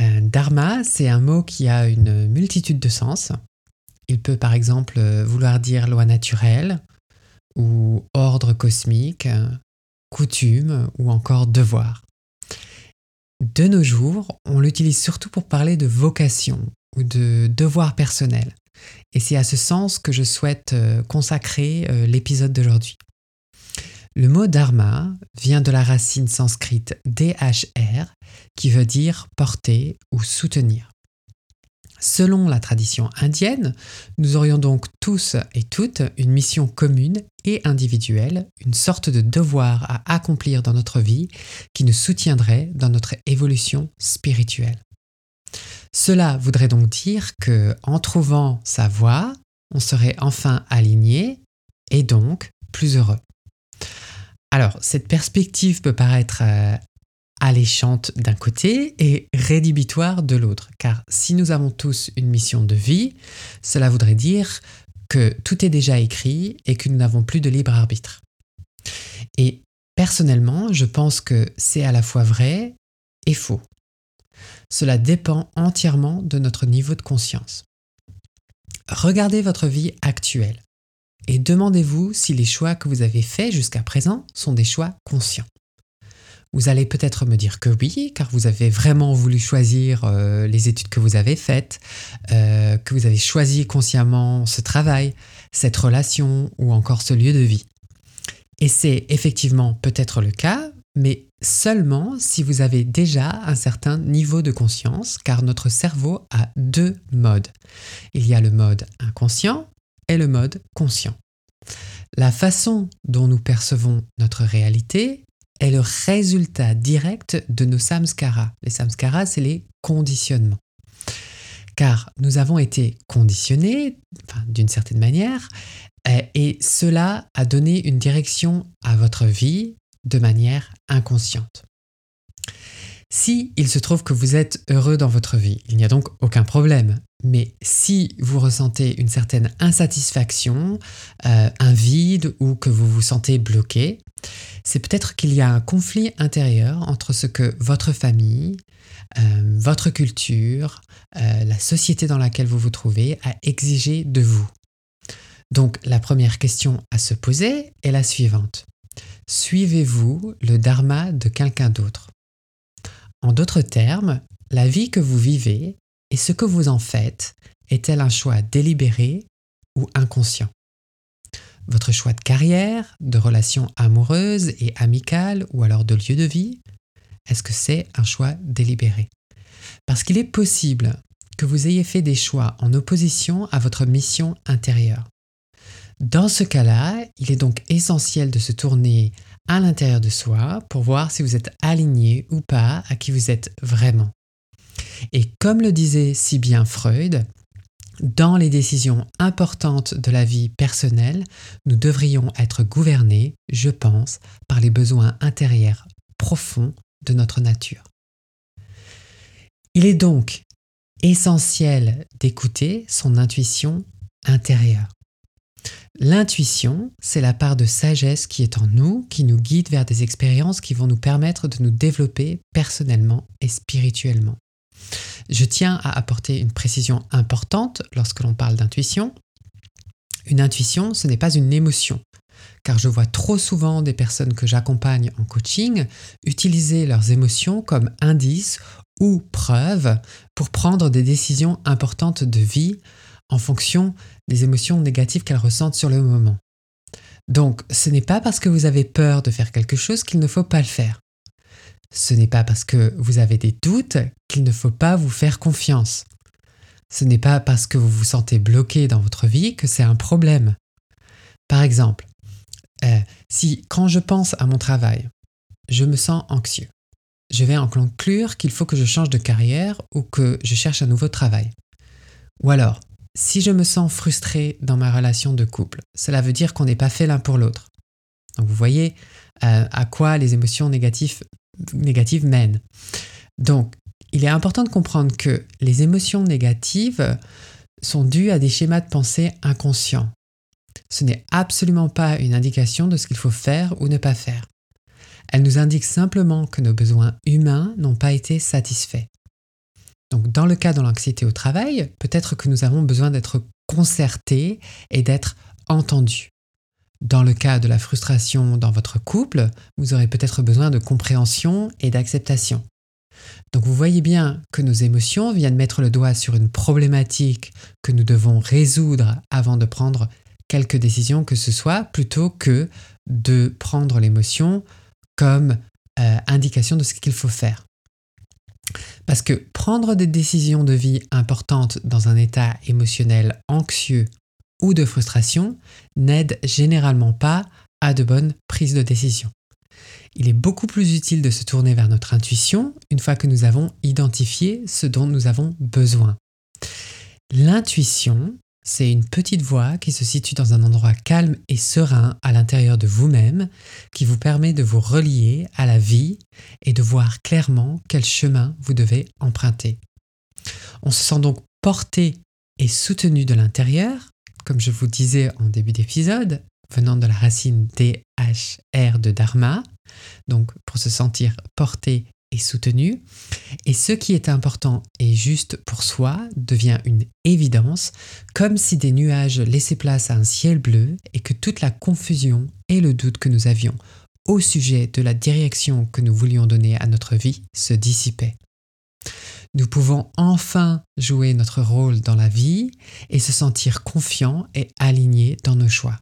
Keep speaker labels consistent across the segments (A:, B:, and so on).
A: Euh, dharma, c'est un mot qui a une multitude de sens. Il peut par exemple vouloir dire loi naturelle ou ordre cosmique, coutume ou encore devoir. De nos jours, on l'utilise surtout pour parler de vocation ou de devoir personnel. Et c'est à ce sens que je souhaite euh, consacrer euh, l'épisode d'aujourd'hui. Le mot dharma vient de la racine sanscrite dhr qui veut dire porter ou soutenir. Selon la tradition indienne, nous aurions donc tous et toutes une mission commune et individuelle, une sorte de devoir à accomplir dans notre vie qui nous soutiendrait dans notre évolution spirituelle. Cela voudrait donc dire que en trouvant sa voie, on serait enfin aligné et donc plus heureux. Alors, cette perspective peut paraître euh, alléchante d'un côté et rédhibitoire de l'autre, car si nous avons tous une mission de vie, cela voudrait dire que tout est déjà écrit et que nous n'avons plus de libre arbitre. Et personnellement, je pense que c'est à la fois vrai et faux. Cela dépend entièrement de notre niveau de conscience. Regardez votre vie actuelle et demandez-vous si les choix que vous avez faits jusqu'à présent sont des choix conscients. Vous allez peut-être me dire que oui, car vous avez vraiment voulu choisir euh, les études que vous avez faites, euh, que vous avez choisi consciemment ce travail, cette relation ou encore ce lieu de vie. Et c'est effectivement peut-être le cas, mais seulement si vous avez déjà un certain niveau de conscience, car notre cerveau a deux modes. Il y a le mode inconscient est le mode conscient. La façon dont nous percevons notre réalité est le résultat direct de nos samskaras. Les samskaras, c'est les conditionnements. Car nous avons été conditionnés, d'une certaine manière, et cela a donné une direction à votre vie de manière inconsciente. Si il se trouve que vous êtes heureux dans votre vie, il n'y a donc aucun problème. Mais si vous ressentez une certaine insatisfaction, euh, un vide ou que vous vous sentez bloqué, c'est peut-être qu'il y a un conflit intérieur entre ce que votre famille, euh, votre culture, euh, la société dans laquelle vous vous trouvez a exigé de vous. Donc la première question à se poser est la suivante. Suivez-vous le dharma de quelqu'un d'autre? En d'autres termes, la vie que vous vivez et ce que vous en faites est-elle un choix délibéré ou inconscient? Votre choix de carrière, de relations amoureuses et amicales ou alors de lieu de vie Est-ce que c'est un choix délibéré? Parce qu'il est possible que vous ayez fait des choix en opposition à votre mission intérieure. Dans ce cas-là, il est donc essentiel de se tourner à l'intérieur de soi pour voir si vous êtes aligné ou pas à qui vous êtes vraiment. Et comme le disait si bien Freud, dans les décisions importantes de la vie personnelle, nous devrions être gouvernés, je pense, par les besoins intérieurs profonds de notre nature. Il est donc essentiel d'écouter son intuition intérieure. L'intuition, c'est la part de sagesse qui est en nous, qui nous guide vers des expériences qui vont nous permettre de nous développer personnellement et spirituellement. Je tiens à apporter une précision importante lorsque l'on parle d'intuition. Une intuition, ce n'est pas une émotion, car je vois trop souvent des personnes que j'accompagne en coaching utiliser leurs émotions comme indice ou preuve pour prendre des décisions importantes de vie en fonction des émotions négatives qu'elles ressentent sur le moment. Donc, ce n'est pas parce que vous avez peur de faire quelque chose qu'il ne faut pas le faire. Ce n'est pas parce que vous avez des doutes qu'il ne faut pas vous faire confiance. Ce n'est pas parce que vous vous sentez bloqué dans votre vie que c'est un problème. Par exemple, euh, si quand je pense à mon travail, je me sens anxieux, je vais en conclure qu'il faut que je change de carrière ou que je cherche un nouveau travail. Ou alors, si je me sens frustré dans ma relation de couple, cela veut dire qu'on n'est pas fait l'un pour l'autre. Donc vous voyez euh, à quoi les émotions négatives, négatives mènent. Donc, il est important de comprendre que les émotions négatives sont dues à des schémas de pensée inconscients. Ce n'est absolument pas une indication de ce qu'il faut faire ou ne pas faire. Elle nous indique simplement que nos besoins humains n'ont pas été satisfaits. Donc dans le cas de l'anxiété au travail, peut-être que nous avons besoin d'être concertés et d'être entendus. Dans le cas de la frustration dans votre couple, vous aurez peut-être besoin de compréhension et d'acceptation. Donc vous voyez bien que nos émotions viennent mettre le doigt sur une problématique que nous devons résoudre avant de prendre quelque décision que ce soit, plutôt que de prendre l'émotion comme euh, indication de ce qu'il faut faire. Parce que prendre des décisions de vie importantes dans un état émotionnel anxieux ou de frustration n'aide généralement pas à de bonnes prises de décision. Il est beaucoup plus utile de se tourner vers notre intuition une fois que nous avons identifié ce dont nous avons besoin. L'intuition, c'est une petite voix qui se situe dans un endroit calme et serein à l'intérieur de vous-même, qui vous permet de vous relier à la vie et de voir clairement quel chemin vous devez emprunter. On se sent donc porté et soutenu de l'intérieur, comme je vous disais en début d'épisode, venant de la racine DHR de Dharma, donc pour se sentir porté soutenu. Et ce qui est important et juste pour soi devient une évidence, comme si des nuages laissaient place à un ciel bleu et que toute la confusion et le doute que nous avions au sujet de la direction que nous voulions donner à notre vie se dissipaient. Nous pouvons enfin jouer notre rôle dans la vie et se sentir confiants et alignés dans nos choix.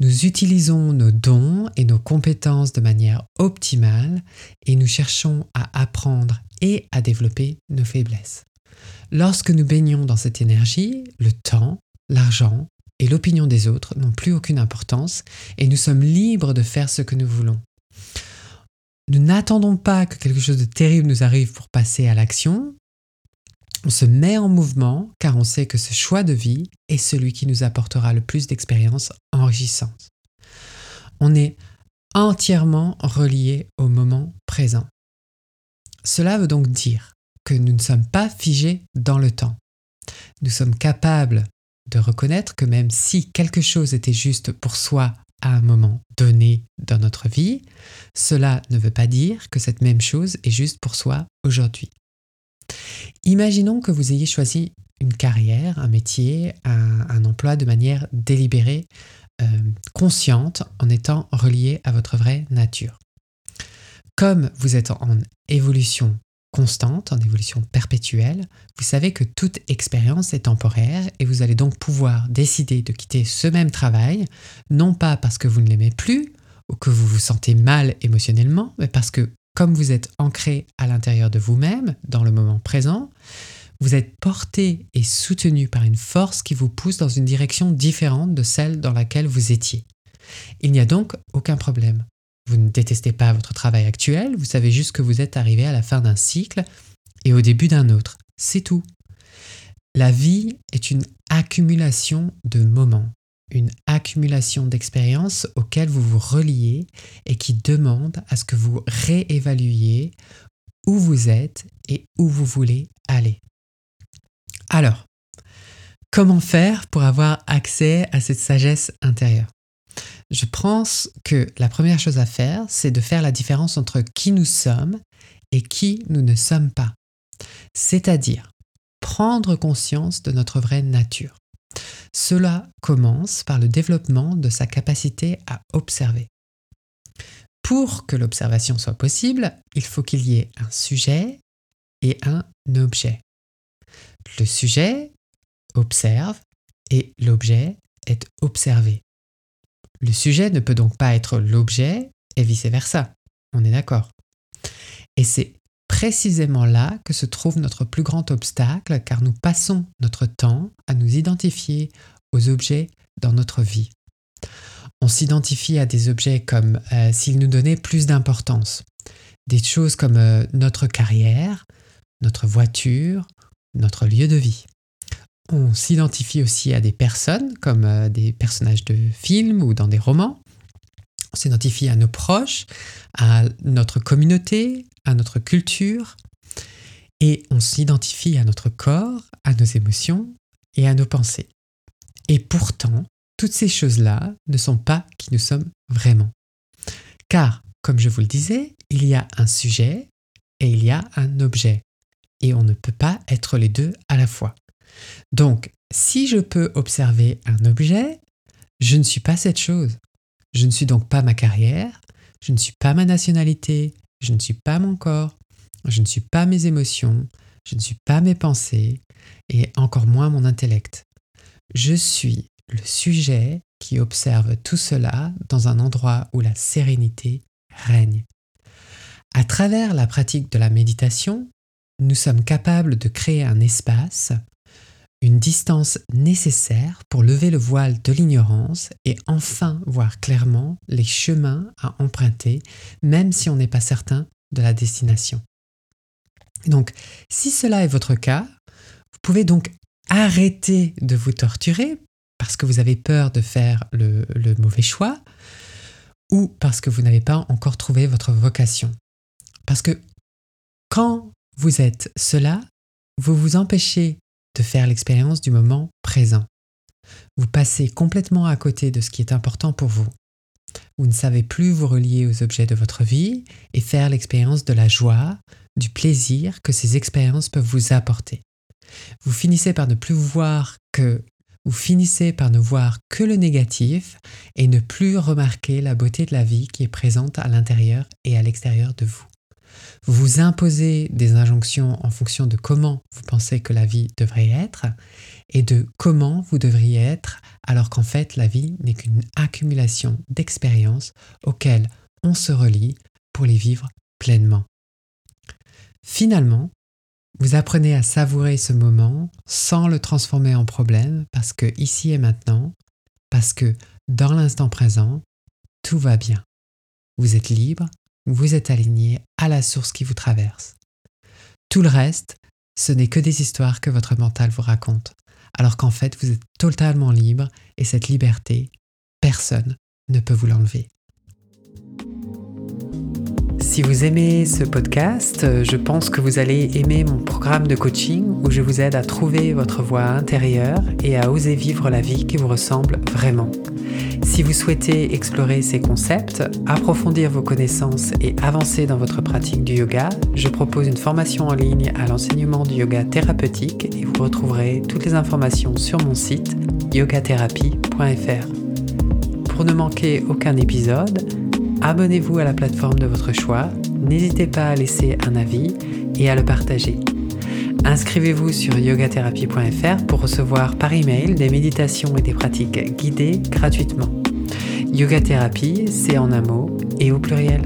A: Nous utilisons nos dons et nos compétences de manière optimale et nous cherchons à apprendre et à développer nos faiblesses. Lorsque nous baignons dans cette énergie, le temps, l'argent et l'opinion des autres n'ont plus aucune importance et nous sommes libres de faire ce que nous voulons. Nous n'attendons pas que quelque chose de terrible nous arrive pour passer à l'action, on se met en mouvement car on sait que ce choix de vie est celui qui nous apportera le plus d'expériences enrichissantes. On est entièrement relié au moment présent. Cela veut donc dire que nous ne sommes pas figés dans le temps. Nous sommes capables de reconnaître que même si quelque chose était juste pour soi à un moment donné dans notre vie, cela ne veut pas dire que cette même chose est juste pour soi aujourd'hui. Imaginons que vous ayez choisi une carrière, un métier, un, emploi de manière délibérée, euh, consciente, en étant relié à votre vraie nature. Comme vous êtes en évolution constante, en évolution perpétuelle, vous savez que toute expérience est temporaire et vous allez donc pouvoir décider de quitter ce même travail, non pas parce que vous ne l'aimez plus ou que vous vous sentez mal émotionnellement, mais parce que comme vous êtes ancré à l'intérieur de vous-même, dans le moment présent, vous êtes porté et soutenu par une force qui vous pousse dans une direction différente de celle dans laquelle vous étiez. Il n'y a donc aucun problème. Vous ne détestez pas votre travail actuel, vous savez juste que vous êtes arrivé à la fin d'un cycle et au début d'un autre. C'est tout. La vie est une accumulation de moments une d'expériences auxquelles vous vous reliez et qui demandent à ce que vous réévaluiez où vous êtes et où vous voulez aller. Alors, comment faire pour avoir accès à cette sagesse intérieure? Je pense que la première chose à faire, c'est de faire la différence entre qui nous sommes et qui nous ne sommes pas. C'est-à-dire prendre conscience de notre vraie nature. Cela commence par le développement de sa capacité à observer. Pour que l'observation soit possible, il faut qu'il y ait un sujet et un objet. Le sujet observe et l'objet est observé. Le sujet ne peut donc pas être l'objet et vice-versa. On est d'accord. Et c'est précisément là que se trouve notre plus grand obstacle car nous passons notre temps à nous identifier aux objets dans notre vie. On s'identifie à des objets comme euh, s'ils nous donnaient plus d'importance. des choses comme euh, notre carrière, notre voiture, notre lieu de vie. On s'identifie aussi à des personnes comme euh, des personnages de films ou dans des romans. On s'identifie à nos proches, à notre communauté, notre culture. Et on s'identifie à notre corps, à nos émotions et à nos pensées. Et pourtant, toutes ces choses-là ne sont pas qui nous sommes vraiment. Car, comme je vous le disais, il y a un sujet et il y a un objet. Et on ne peut pas être les deux à la fois. Donc, si je peux observer un objet, je ne suis pas cette chose. Je ne suis donc pas ma carrière, je ne suis pas ma nationalité, je ne suis pas mon corps, je ne suis pas mes émotions, je ne suis pas mes pensées, et encore moins mon intellect. Je suis le sujet qui observe tout cela dans un endroit où la sérénité règne. À travers la pratique de la méditation, nous sommes capables de créer un espace, une distance nécessaire pour lever le voile de l'ignorance et enfin voir clairement les chemins à emprunter, même si on n'est pas certain de la destination. Donc, si cela est votre cas, vous pouvez donc arrêter de vous torturer parce que vous avez peur de faire le, mauvais choix ou parce que vous n'avez pas encore trouvé votre vocation. Parce que quand vous êtes cela, vous vous empêchez de faire l'expérience du moment présent. Vous passez complètement à côté de ce qui est important pour vous. Vous ne savez plus vous relier aux objets de votre vie et faire l'expérience de la joie, du plaisir que ces expériences peuvent vous apporter. Vous finissez par ne plus voir que vous finissez par ne voir que le négatif et ne plus remarquer la beauté de la vie qui est présente à l'intérieur et à l'extérieur de vous. Vous imposez des injonctions en fonction de comment vous pensez que la vie devrait être et de comment vous devriez être alors qu'en fait la vie n'est qu'une accumulation d'expériences auxquelles on se relie pour les vivre pleinement. Finalement, vous apprenez à savourer ce moment sans le transformer en problème parce que ici et maintenant, parce que dans l'instant présent, tout va bien. Vous êtes libre, vous êtes aligné à la source qui vous traverse. Tout le reste, ce n'est que des histoires que votre mental vous raconte, alors qu'en fait vous êtes totalement libre et cette liberté, personne ne peut vous l'enlever. Si vous aimez ce podcast, je pense que vous allez aimer mon programme de coaching où je vous aide à trouver votre voie intérieure et à oser vivre la vie qui vous ressemble vraiment. Si vous souhaitez explorer ces concepts, approfondir vos connaissances et avancer dans votre pratique du yoga, je propose une formation en ligne à l'enseignement du yoga thérapeutique et vous retrouverez toutes les informations sur mon site yogatherapie.fr. Pour ne manquer aucun épisode, abonnez-vous à la plateforme de votre choix, n'hésitez pas à laisser un avis et à le partager. Inscrivez-vous sur yogatherapie.fr pour recevoir par email des méditations et des pratiques guidées gratuitement. Yoga c'est en un mot et au pluriel.